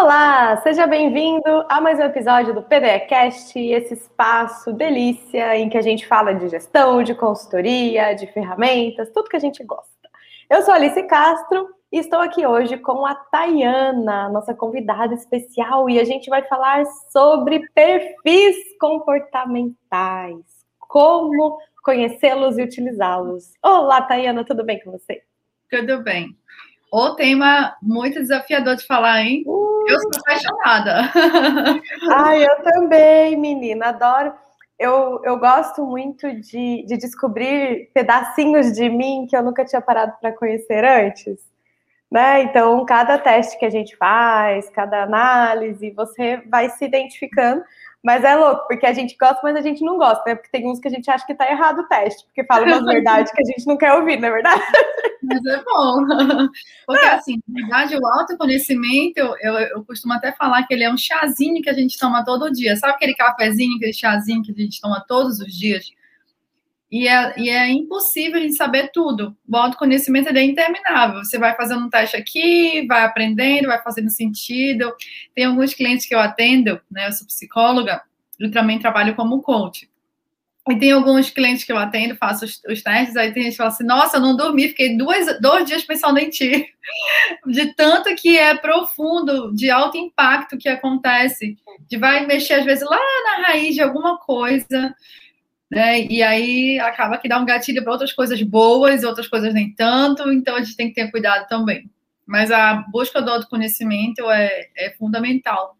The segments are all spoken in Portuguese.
Olá, seja bem-vindo a mais um episódio do PDEcast, esse espaço delícia em que a gente fala de gestão, de consultoria, de ferramentas, tudo que a gente gosta. Eu sou Alice Castro e estou aqui hoje com a Tayana, nossa convidada especial, e a gente vai falar sobre perfis comportamentais, como conhecê-los e utilizá-los. Olá, Tayana, tudo bem com você? Tudo bem. O tema muito desafiador de falar, hein? Uh. Eu sou apaixonada. Ai, eu também, menina, adoro. Eu, eu gosto muito de, de descobrir pedacinhos de mim que eu nunca tinha parado para conhecer antes. Né? Então, cada teste que a gente faz, cada análise, você vai se identificando. Mas é louco, porque a gente gosta, mas a gente não gosta, né? Porque tem uns que a gente acha que tá errado o teste, porque fala umas verdades que a gente não quer ouvir, não é verdade? Mas é bom. Porque, é. assim, na verdade, o autoconhecimento, eu, eu, eu, costumo até falar que ele é um chazinho que a gente toma todo dia. Sabe aquele cafezinho, aquele chazinho que a gente toma todos os dias? E é, e é impossível gente saber tudo. O autoconhecimento é interminável. Você vai fazendo um teste aqui, vai aprendendo, vai fazendo sentido. Tem alguns clientes que eu atendo, né? Eu sou psicóloga, eu também trabalho como coach. E tem alguns clientes que eu atendo, faço os, os testes, aí tem gente que fala assim, nossa, eu não dormi, fiquei duas, dois dias pensando em ti. De tanto que é profundo, de alto impacto que acontece. De vai mexer, às vezes, lá na raiz de alguma coisa né? E aí acaba que dá um gatilho para outras coisas boas, outras coisas nem tanto, então a gente tem que ter cuidado também. Mas a busca do autoconhecimento é, é fundamental.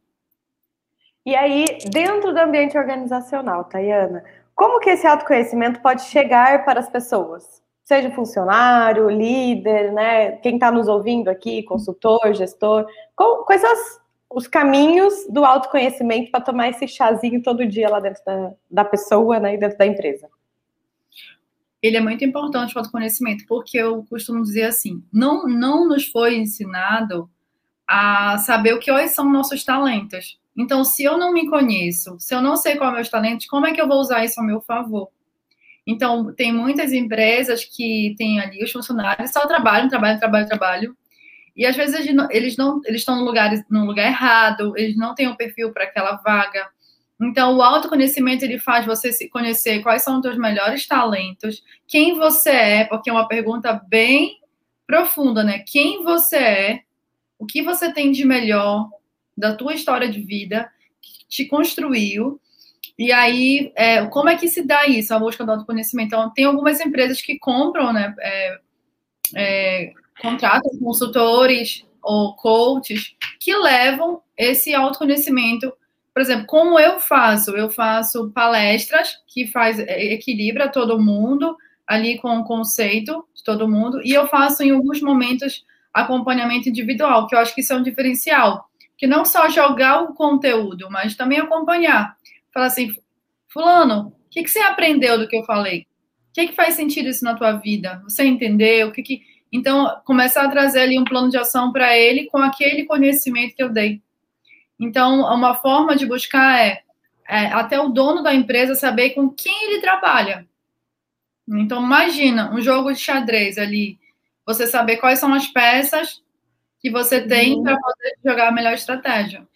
E aí, dentro do ambiente organizacional, Tayana, como que esse autoconhecimento pode chegar para as pessoas? Seja funcionário, líder, né? Quem está nos ouvindo aqui, consultor, gestor, quais são as os caminhos do autoconhecimento para tomar esse chazinho todo dia lá dentro da, da pessoa né, e dentro da empresa? Ele é muito importante o autoconhecimento, porque eu costumo dizer assim: não, não nos foi ensinado a saber o que hoje são nossos talentos. Então, se eu não me conheço, se eu não sei qual é o meus talentos, como é que eu vou usar isso a meu favor? Então, tem muitas empresas que têm ali os funcionários só trabalham, trabalham, trabalham, trabalham, e às vezes eles não eles estão no lugar, no lugar errado, eles não têm o um perfil para aquela vaga. Então, o autoconhecimento ele faz você se conhecer quais são os seus melhores talentos, quem você é, porque é uma pergunta bem profunda, né? Quem você é, o que você tem de melhor da tua história de vida que te construiu. E aí, é, como é que se dá isso, a busca do autoconhecimento? Então, tem algumas empresas que compram, né? É, é, contratam consultores ou coaches que levam esse autoconhecimento. Por exemplo, como eu faço? Eu faço palestras que faz é, equilibra todo mundo ali com o conceito de todo mundo e eu faço em alguns momentos acompanhamento individual, que eu acho que isso é um diferencial, que não só jogar o conteúdo, mas também acompanhar. Falar assim, fulano, o que, que você aprendeu do que eu falei? O que, que faz sentido isso na tua vida? Você entendeu? O que, que então, começar a trazer ali um plano de ação para ele com aquele conhecimento que eu dei. Então, uma forma de buscar é, é, até o dono da empresa saber com quem ele trabalha. Então, imagina um jogo de xadrez ali, você saber quais são as peças que você tem uhum. para poder jogar a melhor estratégia.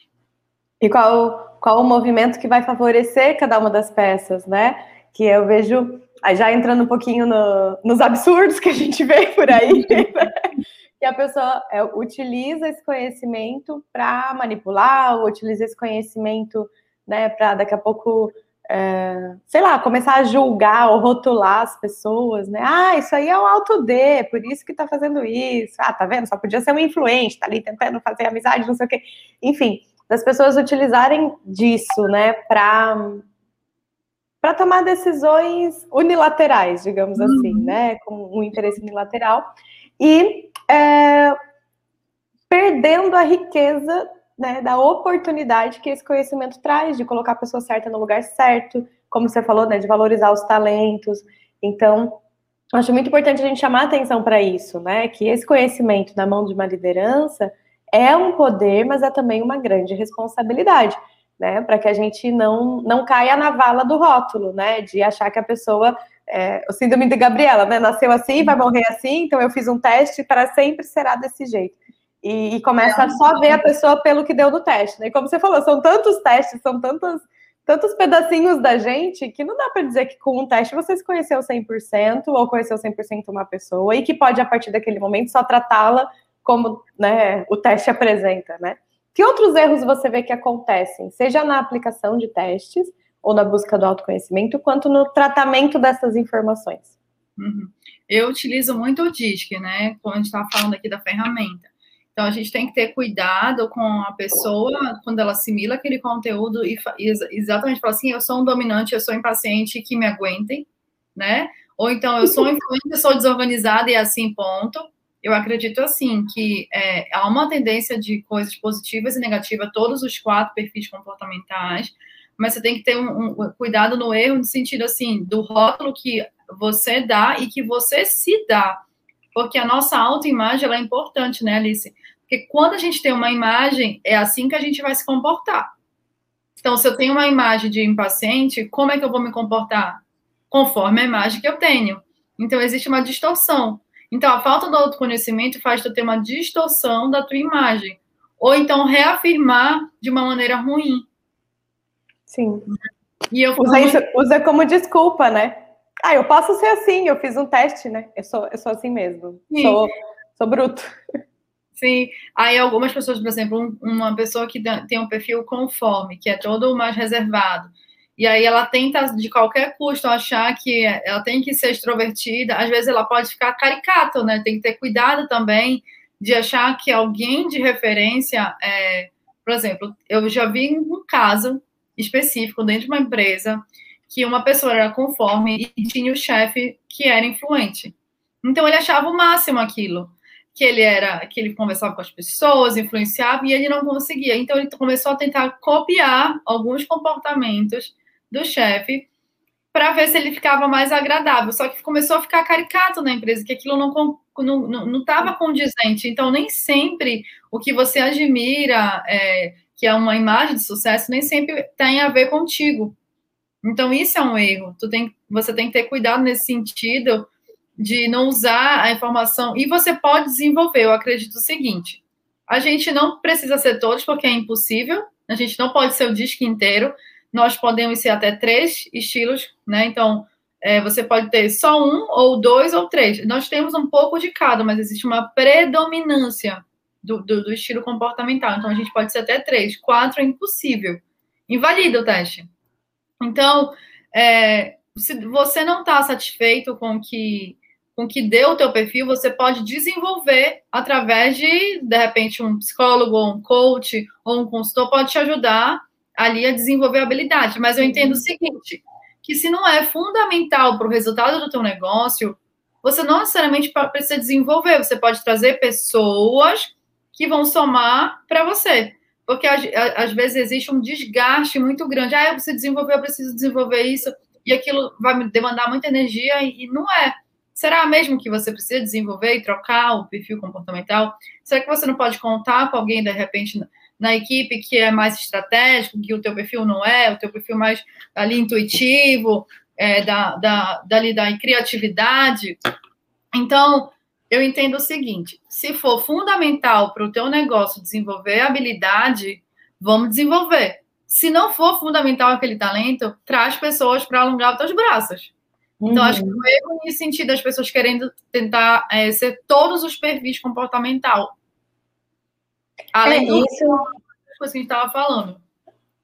E qual, qual o movimento que vai favorecer cada uma das peças, né? Que eu vejo Aí já entrando um pouquinho no, nos absurdos que a gente vê por aí, né? que a pessoa é, utiliza esse conhecimento para manipular, ou utiliza esse conhecimento né, para daqui a pouco, é, sei lá, começar a julgar ou rotular as pessoas, né? Ah, isso aí é o alto D, por isso que tá fazendo isso. Ah, tá vendo? Só podia ser um influente, tá ali tentando fazer amizade, não sei o quê. Enfim, das pessoas utilizarem disso, né, para para tomar decisões unilaterais, digamos uhum. assim, né, com um interesse unilateral e é, perdendo a riqueza né, da oportunidade que esse conhecimento traz de colocar a pessoa certa no lugar certo, como você falou, né, de valorizar os talentos. Então, acho muito importante a gente chamar atenção para isso, né, que esse conhecimento na mão de uma liderança é um poder, mas é também uma grande responsabilidade né? Para que a gente não, não caia na vala do rótulo, né? De achar que a pessoa. É, o síndrome de Gabriela, né? Nasceu assim, vai morrer assim, então eu fiz um teste para sempre será desse jeito. e, e começa a só ver a pessoa pelo que deu no teste. Né? E como você falou, são tantos testes, são tantos, tantos pedacinhos da gente que não dá para dizer que com um teste você se conheceu 100% ou conheceu 100% uma pessoa e que pode, a partir daquele momento, só tratá-la como né, o teste apresenta, né? Que outros erros você vê que acontecem, seja na aplicação de testes ou na busca do autoconhecimento, quanto no tratamento dessas informações? Uhum. Eu utilizo muito o DISC, né? Quando a gente está falando aqui da ferramenta. Então, a gente tem que ter cuidado com a pessoa quando ela assimila aquele conteúdo e, exatamente fala assim: eu sou um dominante, eu sou impaciente, que me aguentem, né? Ou então, eu sou influente, eu sou desorganizada e assim, ponto. Eu acredito, assim, que é, há uma tendência de coisas positivas e negativas, todos os quatro perfis comportamentais, mas você tem que ter um, um cuidado no erro, no sentido, assim, do rótulo que você dá e que você se dá. Porque a nossa autoimagem ela é importante, né, Alice? Porque quando a gente tem uma imagem, é assim que a gente vai se comportar. Então, se eu tenho uma imagem de impaciente, como é que eu vou me comportar? Conforme a imagem que eu tenho. Então, existe uma distorção. Então, a falta do autoconhecimento faz tu ter uma distorção da tua imagem. Ou então, reafirmar de uma maneira ruim. Sim. E eu usa, isso, usa como desculpa, né? Ah, eu posso ser assim, eu fiz um teste, né? Eu sou, eu sou assim mesmo. Sou, sou bruto. Sim. Aí algumas pessoas, por exemplo, uma pessoa que tem um perfil conforme, que é todo mais reservado, e aí ela tenta de qualquer custo achar que ela tem que ser extrovertida, às vezes ela pode ficar caricato, né? Tem que ter cuidado também de achar que alguém de referência, é... por exemplo, eu já vi um caso específico dentro de uma empresa que uma pessoa era conforme e tinha o chefe que era influente. Então ele achava o máximo aquilo, que ele era, que ele conversava com as pessoas, influenciava e ele não conseguia. Então ele começou a tentar copiar alguns comportamentos do chefe para ver se ele ficava mais agradável. Só que começou a ficar caricato na empresa, que aquilo não estava condizente. Então nem sempre o que você admira, é, que é uma imagem de sucesso, nem sempre tem a ver contigo. Então, isso é um erro. Tu tem, você tem que ter cuidado nesse sentido de não usar a informação. E você pode desenvolver. Eu acredito o seguinte: a gente não precisa ser todos, porque é impossível. A gente não pode ser o disco inteiro. Nós podemos ser até três estilos, né? Então, é, você pode ter só um, ou dois, ou três. Nós temos um pouco de cada, mas existe uma predominância do, do, do estilo comportamental. Então, a gente pode ser até três. Quatro é impossível. Invalida o teste. Então, é, se você não está satisfeito com que com que deu o teu perfil, você pode desenvolver através de, de repente, um psicólogo, ou um coach, ou um consultor pode te ajudar ali a desenvolver a habilidade. Mas eu entendo o seguinte, que se não é fundamental para o resultado do teu negócio, você não necessariamente precisa desenvolver, você pode trazer pessoas que vão somar para você porque às vezes existe um desgaste muito grande. Ah, eu preciso desenvolver, eu preciso desenvolver isso, e aquilo vai me demandar muita energia, e não é. Será mesmo que você precisa desenvolver e trocar o perfil comportamental? Será que você não pode contar com alguém, de repente, na equipe que é mais estratégico, que o teu perfil não é, o teu perfil mais ali intuitivo, é, da, da, dali da criatividade? Então, eu entendo o seguinte: se for fundamental para o teu negócio desenvolver habilidade, vamos desenvolver. Se não for fundamental aquele talento, traz pessoas para alongar os teus braços. Uhum. Então, acho que o erro nesse sentido, as pessoas querendo tentar é, ser todos os perfis comportamental. Além é, isso... das coisas que a gente estava falando.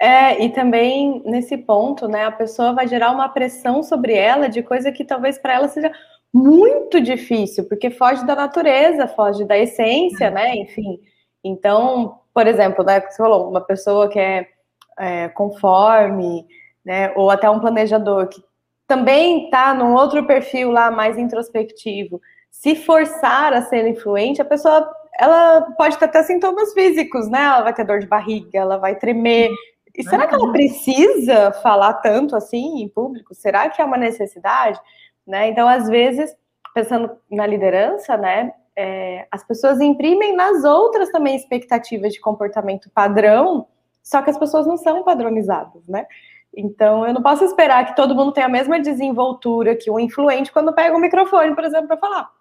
É, e também nesse ponto, né, a pessoa vai gerar uma pressão sobre ela de coisa que talvez para ela seja muito difícil, porque foge da natureza, foge da essência, né? Enfim. Então, por exemplo, né, você falou, uma pessoa que é, é conforme, né? Ou até um planejador que também está num outro perfil lá mais introspectivo. Se forçar a ser influente, a pessoa ela pode ter até sintomas físicos, né? Ela vai ter dor de barriga, ela vai tremer. E será que ela precisa falar tanto assim em público? Será que é uma necessidade? Né? Então, às vezes, pensando na liderança, né, é, as pessoas imprimem nas outras também expectativas de comportamento padrão, só que as pessoas não são padronizadas, né? Então, eu não posso esperar que todo mundo tenha a mesma desenvoltura que o influente quando pega o microfone, por exemplo, para falar.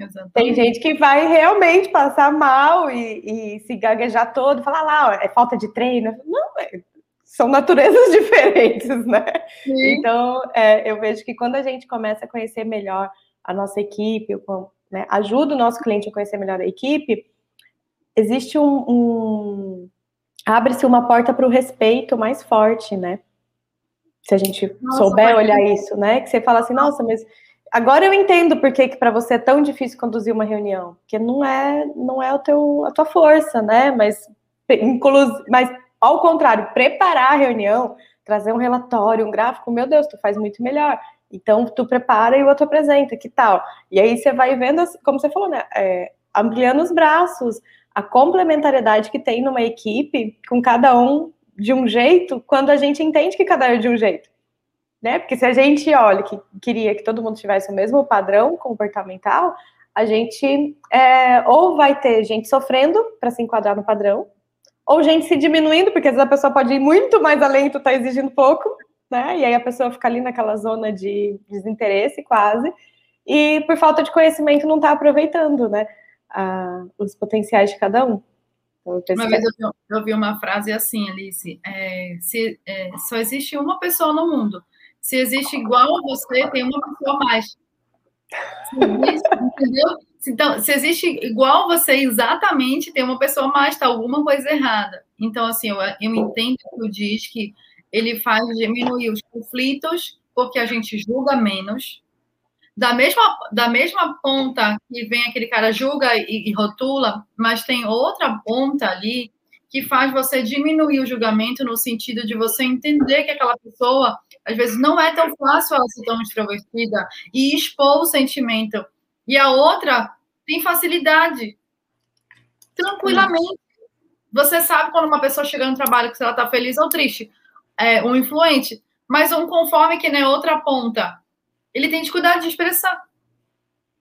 Exatamente. Tem gente que vai realmente passar mal e, e se gaguejar todo, falar lá, ó, é falta de treino. Não, é, são naturezas diferentes, né? Sim. Então, é, eu vejo que quando a gente começa a conhecer melhor a nossa equipe, né, ajuda o nosso cliente a conhecer melhor a equipe, existe um, um abre-se uma porta para o respeito mais forte, né? Se a gente nossa, souber olhar isso, né? Que você fala assim, nossa, mas agora eu entendo por que, para você é tão difícil conduzir uma reunião, porque não é não é o teu a tua força, né? Mas inclusive, mas ao contrário, preparar a reunião, trazer um relatório, um gráfico, meu Deus, tu faz muito melhor. Então tu prepara e o outro apresenta, que tal? E aí você vai vendo, como você falou, né? É, ampliando os braços, a complementariedade que tem numa equipe, com cada um de um jeito, quando a gente entende que cada um é de um jeito né? Porque se a gente olha que queria que todo mundo tivesse o mesmo padrão comportamental, a gente é, ou vai ter gente sofrendo para se enquadrar no padrão, ou gente se diminuindo, porque às vezes a pessoa pode ir muito mais além e tu tá exigindo pouco, né? E aí a pessoa fica ali naquela zona de desinteresse quase, e por falta de conhecimento não tá aproveitando, né? A, os potenciais de cada um. Então, uma vez eu eu vi, uma frase assim, Alice: é, se, é, só existe uma pessoa no mundo se existe igual a você, tem uma pessoa mais. Se existe, entendeu? Então, se existe igual a você exatamente, tem uma pessoa mais, está alguma coisa errada. Então, assim, eu, eu entendo que o diz que ele faz diminuir os conflitos porque a gente julga menos. Da mesma, da mesma ponta que vem aquele cara julga e, e rotula, mas tem outra ponta ali que faz você diminuir o julgamento no sentido de você entender que aquela pessoa às vezes não é tão fácil ela ser tão extrovertida e expor o sentimento. E a outra tem facilidade. Tranquilamente. Você sabe quando uma pessoa chega no trabalho que ela está feliz ou triste. É um influente. Mas um conforme que na outra ponta. Ele tem dificuldade de expressar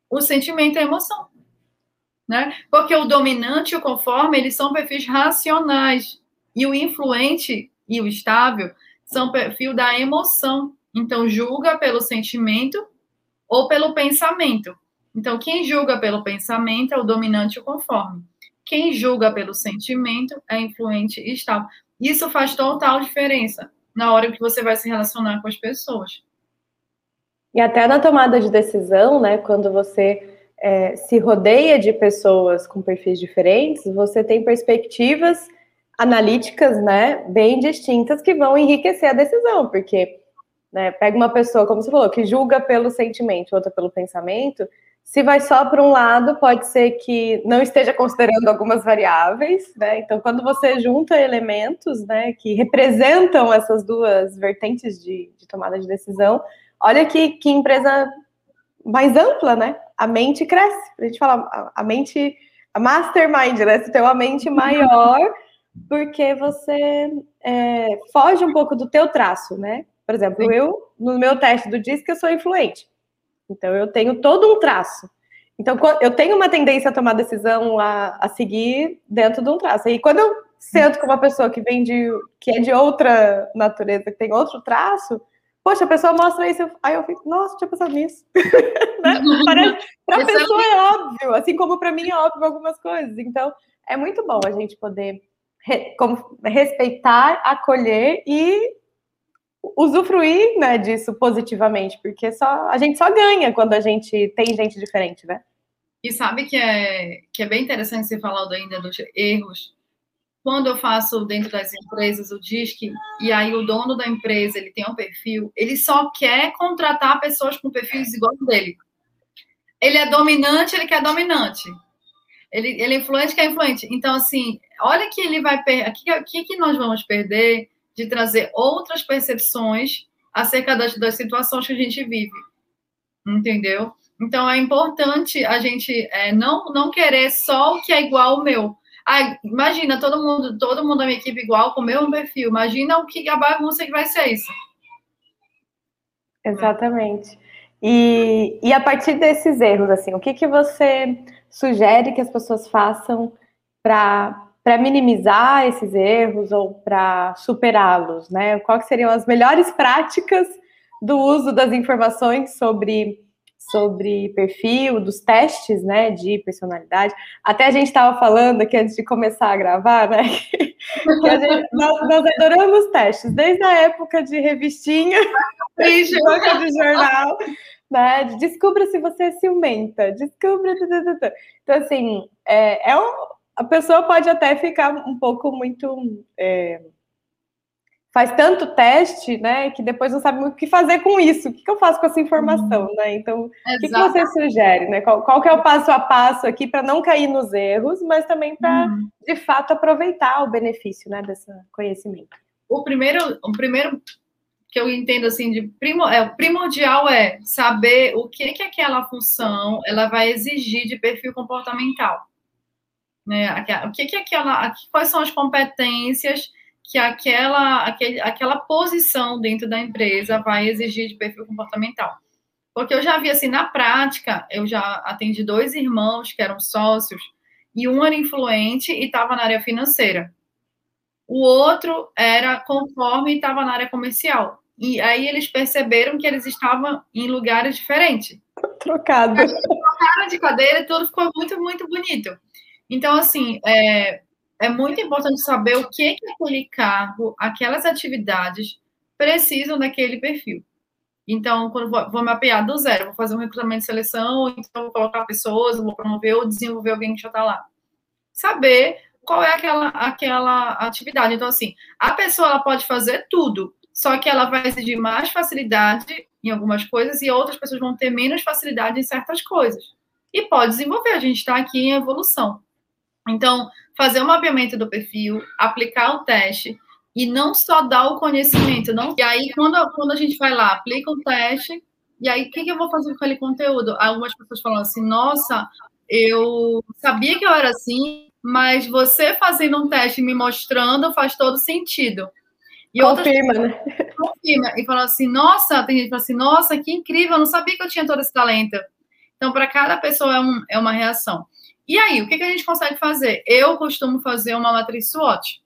o sentimento e a emoção. Né? Porque o dominante e o conforme, eles são perfis racionais. E o influente e o estável são perfil da emoção. Então, julga pelo sentimento ou pelo pensamento. Então, quem julga pelo pensamento é o dominante o conforme. Quem julga pelo sentimento é influente e estável. Isso faz total diferença na hora que você vai se relacionar com as pessoas. E até na tomada de decisão, né? Quando você é, se rodeia de pessoas com perfis diferentes, você tem perspectivas analíticas, né, bem distintas que vão enriquecer a decisão, porque né, pega uma pessoa, como você falou, que julga pelo sentimento, outra pelo pensamento, se vai só para um lado, pode ser que não esteja considerando algumas variáveis, né? Então, quando você junta elementos, né, que representam essas duas vertentes de, de tomada de decisão, olha que, que empresa mais ampla, né? A mente cresce. A gente fala, a, a mente, a mastermind, né? Você tem uma mente maior porque você é, foge um pouco do teu traço, né? Por exemplo, Sim. eu, no meu teste do DISC, eu sou influente. Então, eu tenho todo um traço. Então, eu tenho uma tendência a tomar decisão a, a seguir dentro de um traço. E quando eu sento com uma pessoa que vem de, que é de outra natureza, que tem outro traço, poxa, a pessoa mostra isso, aí eu fico, nossa, tinha pensado nisso. né? Para a pessoa é óbvio, assim como para mim é óbvio algumas coisas. Então, é muito bom a gente poder como, respeitar, acolher e usufruir né, disso positivamente, porque só a gente só ganha quando a gente tem gente diferente, né? E sabe que é, que é bem interessante você falar ainda dos erros. Quando eu faço dentro das empresas o DISC, e aí o dono da empresa ele tem um perfil, ele só quer contratar pessoas com perfis igual dele. Ele é dominante, ele quer dominante. Ele, ele é influente, quer influente. Então, assim, olha que ele vai perder. O que, que nós vamos perder de trazer outras percepções acerca das, das situações que a gente vive? Entendeu? Então é importante a gente é, não, não querer só o que é igual ao meu. Ah, imagina todo mundo, todo mundo da minha equipe igual com o meu perfil. Imagina o que a bagunça que vai ser isso. Exatamente. E, e a partir desses erros, assim, o que, que você sugere que as pessoas façam para para minimizar esses erros ou para superá-los, né? Quais seriam as melhores práticas do uso das informações sobre sobre perfil, dos testes, né, de personalidade. Até a gente estava falando aqui antes de começar a gravar, né, que gente, nós, nós, adoramos testes, desde a época de revistinha, de banca de jornal, né, de descubra se você é ciumenta, descubra... Então, assim, é, é um, a pessoa pode até ficar um pouco muito... É, faz tanto teste, né, que depois não sabe o que fazer com isso. O que, eu faço com essa informação, uhum. né? Então, o que, que, você sugere, né? Qual, qual que é o passo a passo aqui para não cair nos erros, mas também para, uhum. de fato, aproveitar o benefício, né, desse conhecimento? O primeiro, o primeiro que eu entendo assim de primo, é, primordial é saber o que que aquela função ela vai exigir de perfil comportamental, né? O que que aquela, quais são as competências que aquela, aquele, aquela posição dentro da empresa vai exigir de perfil comportamental. Porque eu já vi assim, na prática, eu já atendi dois irmãos que eram sócios, e um era influente e estava na área financeira. O outro era conforme e estava na área comercial. E aí eles perceberam que eles estavam em lugares diferentes. Trocado. Trocaram de cadeira e tudo ficou muito, muito bonito. Então, assim, é, é muito importante saber o que, que aquele cargo, aquelas atividades precisam daquele perfil. Então, quando vou, vou mapear do zero, vou fazer um recrutamento de seleção, então vou colocar pessoas, vou promover ou desenvolver alguém que já está lá. Saber qual é aquela, aquela atividade. Então, assim, a pessoa ela pode fazer tudo, só que ela vai exigir mais facilidade em algumas coisas e outras pessoas vão ter menos facilidade em certas coisas. E pode desenvolver, a gente está aqui em evolução. Então, fazer o mapeamento do perfil, aplicar o teste e não só dar o conhecimento. Não... E aí, quando, quando a gente vai lá, aplica o teste, e aí o que, que eu vou fazer com aquele conteúdo? Algumas pessoas falam assim: nossa, eu sabia que eu era assim, mas você fazendo um teste me mostrando faz todo sentido. E confirma, outras... né? Confirma. E fala assim, nossa, tem gente que fala assim, nossa, que incrível, eu não sabia que eu tinha todo esse talento. Então, para cada pessoa é, um, é uma reação. E aí, o que, que a gente consegue fazer? Eu costumo fazer uma matriz SWOT,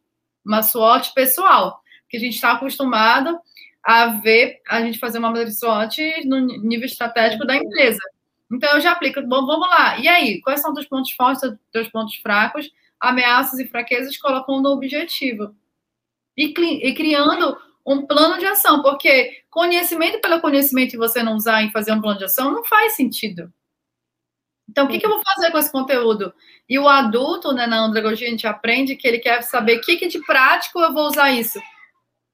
uma SWOT pessoal, que a gente está acostumado a ver a gente fazer uma matriz SWOT no nível estratégico da empresa. Então, eu já aplico, bom, vamos lá. E aí, quais são os pontos fortes, os pontos fracos, ameaças e fraquezas colocam no objetivo? E, e criando um plano de ação, porque conhecimento pelo conhecimento e você não usar e fazer um plano de ação não faz sentido. Então, o que, que, eu vou fazer com esse conteúdo? E o adulto, né, na andragogia, a gente aprende que ele quer saber o que, que de prático eu vou usar isso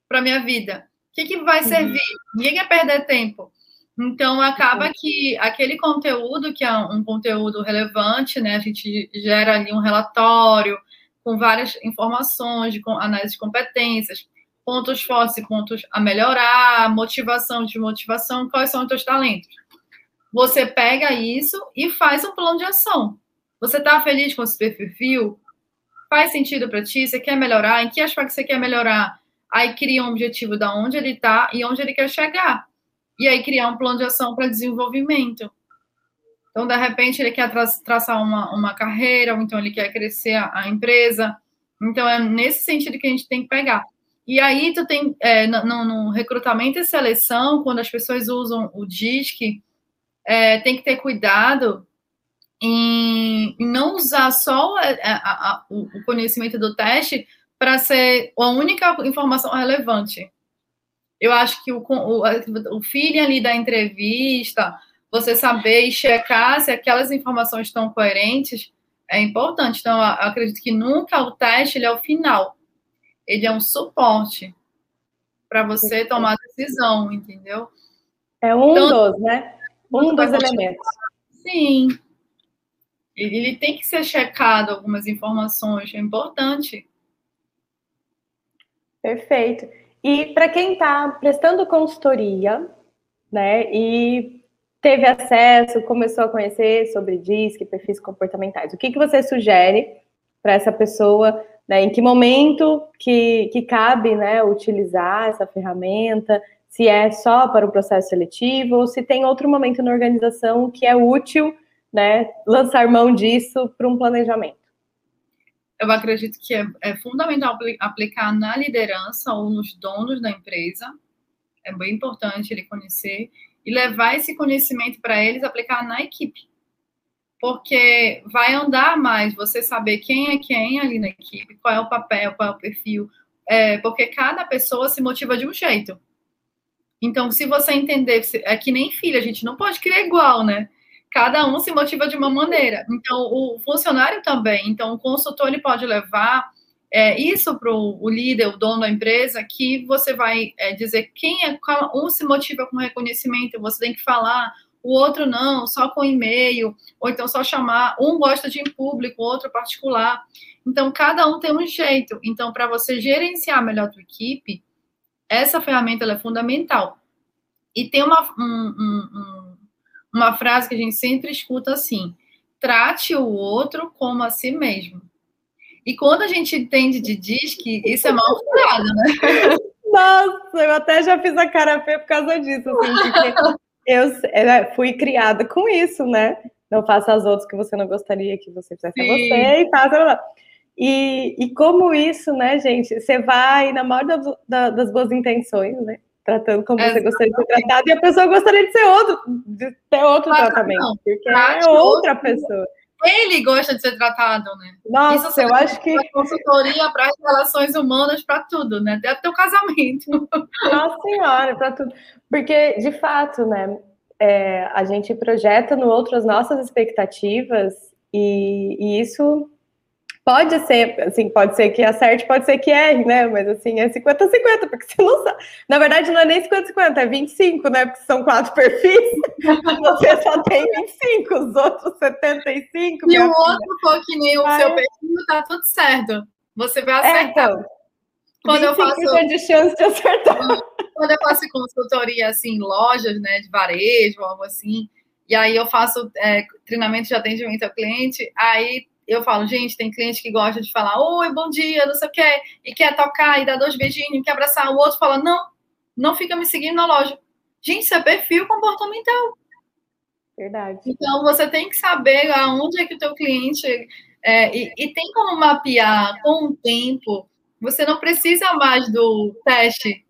para minha vida. O que, que vai uhum. servir? Ninguém quer perder tempo. Então, acaba uhum. que aquele conteúdo, que é um conteúdo relevante, né, a gente gera ali um relatório com várias informações, de análise de competências, pontos fortes e pontos a melhorar, motivação, desmotivação, quais são os teus talentos você pega isso e faz um plano de ação. Você está feliz com esse perfil? Faz sentido para ti? Você quer melhorar? Em que aspecto você quer melhorar? Aí cria um objetivo de onde ele está e onde ele quer chegar. E aí criar um plano de ação para desenvolvimento. Então, de repente, ele quer tra traçar uma, uma carreira, ou então ele quer crescer a, a, empresa. Então, é nesse sentido que a gente tem que pegar. E aí, tu tem, é, no, no recrutamento e seleção, quando as pessoas usam o DISC, é, tem que ter cuidado em, não usar só a, a, a, o conhecimento do teste para ser a única informação relevante. Eu acho que o, o, o feeling ali da entrevista, você saber e checar se aquelas informações estão coerentes, é importante. Então, eu acredito que nunca o teste ele é o final. Ele é um suporte para você tomar decisão, entendeu? É um então, dos, né? Um dos elementos. Sim. Ele tem que ser checado algumas informações, é importante. Perfeito. E para quem está prestando consultoria, né, e teve acesso, começou a conhecer sobre DISC, perfis comportamentais, o que, que você sugere para essa pessoa, né, em que momento que, que cabe, né, utilizar essa ferramenta, se é só para o processo seletivo ou se tem outro momento na organização que é útil, né, lançar mão disso para um planejamento. Eu acredito que é, é fundamental aplicar na liderança ou nos donos da empresa. É bem importante ele conhecer e levar esse conhecimento para eles, aplicar na equipe. Porque vai andar mais você saber quem é quem ali na equipe, qual é o papel, qual é o perfil, é, porque cada pessoa se motiva de um jeito. Então, se você entender, é que nem filho, a gente não pode criar igual, né? Cada um se motiva de uma maneira. Então, o funcionário também. Então, o consultor ele pode levar é, isso para o líder, o dono da empresa, que você vai é, dizer quem é, um se motiva com reconhecimento, você tem que falar, o outro não, só com e-mail, ou então só chamar, um gosta de em público, outro particular. Então, cada um tem um jeito. Então, para você gerenciar melhor a tua equipe, essa ferramenta é fundamental. E tem uma, um, um, uma frase que a gente sempre escuta assim: trate o outro como a si mesmo. E quando a gente entende de DISC, isso é mal falado, né? Nossa, eu até já fiz a cara feia por causa disso, assim, porque eu é, fui criada com isso, né? Não faça aos outros que você não gostaria que você fizesse a você e faça. E, e como isso, né, gente? Você vai na maior das, das boas intenções, né? Tratando como Exatamente. você gostaria de ser tratado, e a pessoa gostaria de ser outro, de ter outro claro, tratamento, não. porque é outra pessoa ele gosta de ser tratado, né? Nossa, Isso eu acho que. Consultoria para as relações humanas, para tudo, né? Até o teu casamento. Nossa Senhora, para tudo. Porque, de fato, né? É, a gente projeta no outro as nossas expectativas e, e isso Pode ser, assim, pode ser que acerte, pode ser que erre, né? Mas assim, é 50-50, porque você não sabe. Na verdade, não é nem 50-50, é 25, né? Porque são quatro perfis, você só tem 25, os outros 75. E o outro for que nem o Ai. seu perfil, tá tudo certo. Você vai é, acertar. É, então, quando eu faço de chance de acertar. Quando eu faço consultoria assim, em lojas, né, de varejo, algo assim, e aí eu faço é, treinamento de atendimento ao cliente, aí eu falo, gente, tem cliente que gosta de falar, oi, bom dia, não sei o quê, e quer tocar e dar dois beijinhos, quer abraçar. O outro fala, não, não fica me seguindo na loja. Gente, isso é perfil comportamental. Verdade. Então, você tem que saber aonde é que o teu cliente... É, e, e tem como mapear com o tempo. Você não precisa mais do teste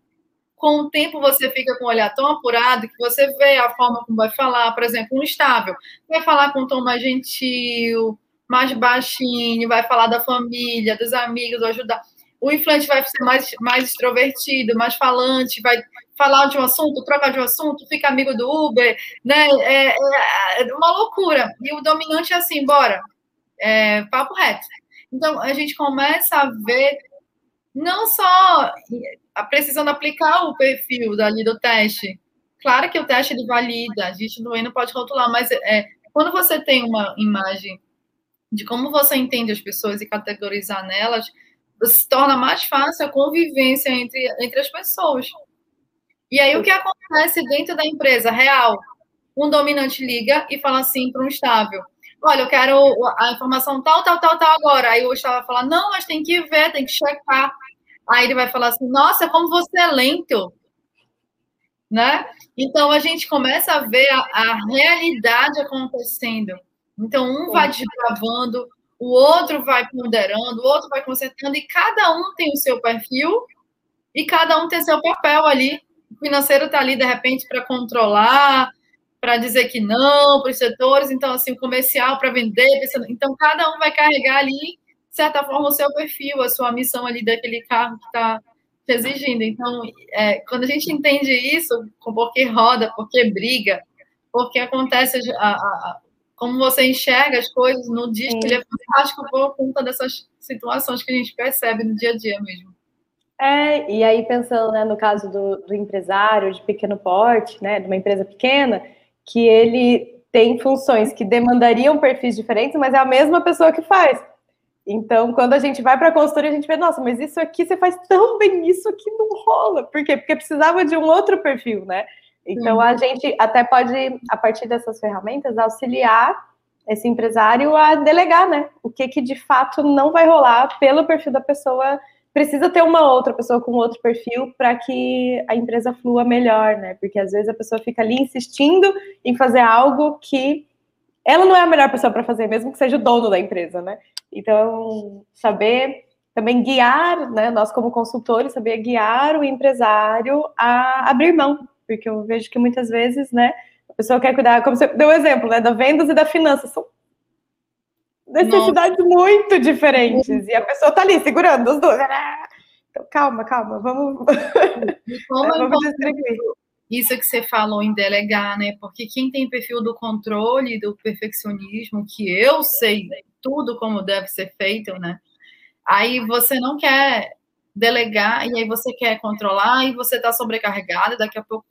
com o tempo você fica com o olhar tão apurado que você vê a forma como vai falar, por exemplo, um estável, vai falar com um tom mais gentil, mais baixinho, vai falar da família, dos amigos, ajudar. O influente vai ser mais, mais extrovertido, mais falante, vai falar de um assunto, trocar de um assunto, fica amigo do Uber, né? É, é, é uma loucura. E o dominante é assim, bora, é, papo reto. Então, a gente começa a ver não só precisando aplicar o perfil dali do teste. Claro que o teste ele valida, a gente não pode rotular, mas é, quando você tem uma imagem de como você entende as pessoas e categorizar nelas, se torna mais fácil a convivência entre, entre as pessoas. E aí, o que acontece dentro da empresa real? Um dominante liga e fala assim para um estável: Olha, eu quero a informação tal, tal, tal, tal agora. Aí o estável vai falar: Não, mas tem que ver, tem que checar. Aí ele vai falar assim: Nossa, como você é lento. Né? Então, a gente começa a ver a, a realidade acontecendo. Então, um vai desbravando, o outro vai ponderando, o outro vai consertando, e cada um tem o seu perfil e cada um tem seu papel ali. O financeiro está ali, de repente, para controlar, para dizer que não para os setores, então, assim, o comercial para vender. Então, cada um vai carregar ali, de certa forma, o seu perfil, a sua missão ali daquele carro que está exigindo. Então, é, quando a gente entende isso, por que roda, por que briga, porque acontece a, a, como você enxerga as coisas no disco, ele é fantástico por conta dessas situações que a gente percebe no dia a dia mesmo. É, e aí pensando né, no caso do, do empresário de pequeno porte, né, de uma empresa pequena, que ele tem funções que demandariam perfis diferentes, mas é a mesma pessoa que faz. Então, quando a gente vai para a consultoria, a gente vê, nossa, mas isso aqui você faz tão bem, isso aqui não rola. Por quê? Porque precisava de um outro perfil, né? Então, a gente até pode, a partir dessas ferramentas, auxiliar esse empresário a delegar, né? O que, que de fato não vai rolar pelo perfil da pessoa. Precisa ter uma outra pessoa com outro perfil para que a empresa flua melhor, né? Porque às vezes a pessoa fica ali insistindo em fazer algo que ela não é a melhor pessoa para fazer, mesmo que seja o dono da empresa, né? Então, saber também guiar, né? Nós, como consultores, saber guiar o empresário a abrir mão porque eu vejo que muitas vezes, né, a pessoa quer cuidar, como você deu o um exemplo, né, da vendas e da finanças, são necessidades Nossa. muito diferentes, e a pessoa tá ali segurando os dois. Então, calma, calma, vamos, vamos distribuir isso que você falou em delegar, né? Porque quem tem perfil do controle, do perfeccionismo, que eu sei tudo como deve ser feito, né? Aí você não quer delegar e aí você quer controlar e você está sobrecarregado, daqui a pouco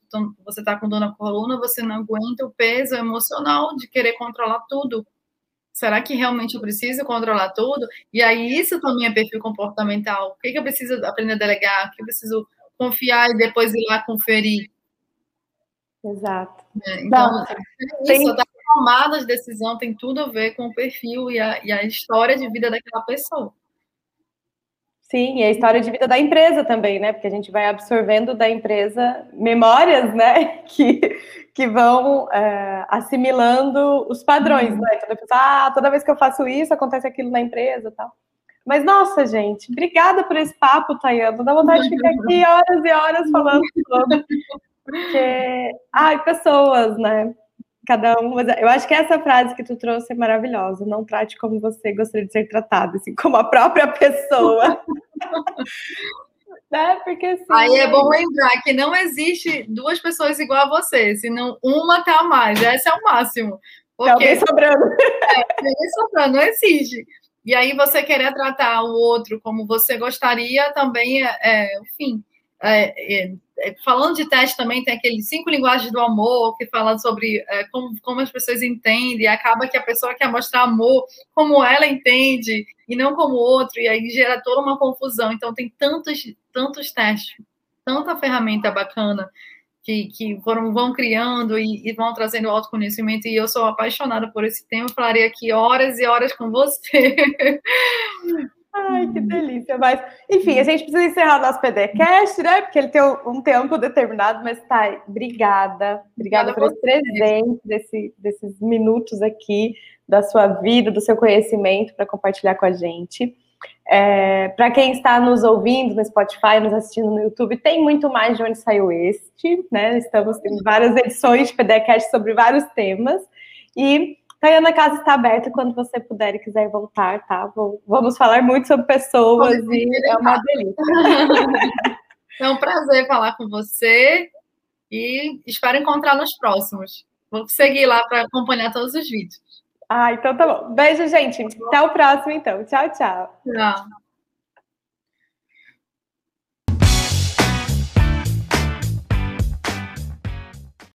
você está com dor na coluna, você não aguenta o peso emocional de querer controlar tudo. Será que realmente eu preciso controlar tudo? E aí isso também é perfil comportamental. O que, eu preciso aprender a delegar? O que eu preciso confiar e depois ir lá conferir? Exato. É, então, Não, isso, tem... a tomada de decisão tem tudo a ver com o perfil e a, e a história de vida daquela pessoa. Sim, e a história de vida da empresa também, né? Porque a gente vai absorvendo da empresa memórias, né? Que, que vão é, assimilando os padrões, uhum. né? Toda, pessoa, ah, toda vez que eu faço isso, acontece aquilo na empresa tal. Mas, nossa, gente, obrigada por esse papo, Tayana. Dá vontade de ficar aqui horas e horas falando sobre porque, ai, pessoas, né? Cada um, mas eu acho que essa frase que tu trouxe é maravilhosa. Não trate como você gostaria de ser tratado, assim, como a própria pessoa. né? Porque assim, Aí é bom lembrar que não existe duas pessoas igual a você, senão uma tá a mais. Esse é o máximo. Porque... alguém sobrando. É, alguém sobrando, não existe. E aí você querer tratar o outro como você gostaria também é, é enfim, é, é, é, falando de teste também, tem aqueles cinco linguagens do amor, que fala sobre é, como, como as pessoas entendem, e acaba que a pessoa quer mostrar amor como ela entende, e não como o outro, e aí gera toda uma confusão. Então, tem tantos, tantos testes, tanta ferramenta bacana que, que foram, vão criando e, e vão trazendo autoconhecimento, e eu sou apaixonada por esse tema, eu falaria aqui horas e horas com você. Ai, que delícia. Mas, enfim, a gente precisa encerrar o nosso PDCast, né? Porque ele tem um tempo determinado, mas tá, obrigada. Obrigada, por esse presente, desse, desses minutos aqui da sua vida, do seu conhecimento para compartilhar com a gente. É, para quem está nos ouvindo no Spotify, nos assistindo no YouTube, tem muito mais de onde saiu este, né? Estamos em várias edições de PDCast sobre vários temas. E Tayana Casa está aberta quando você puder e quiser voltar, tá? Vamos falar muito sobre pessoas e é uma delícia. É um prazer falar com você e espero encontrar nos próximos. Vou seguir lá para acompanhar todos os vídeos. Ah, então tá bom. Beijo, gente. Até o próximo, então. Tchau, tchau. Tchau.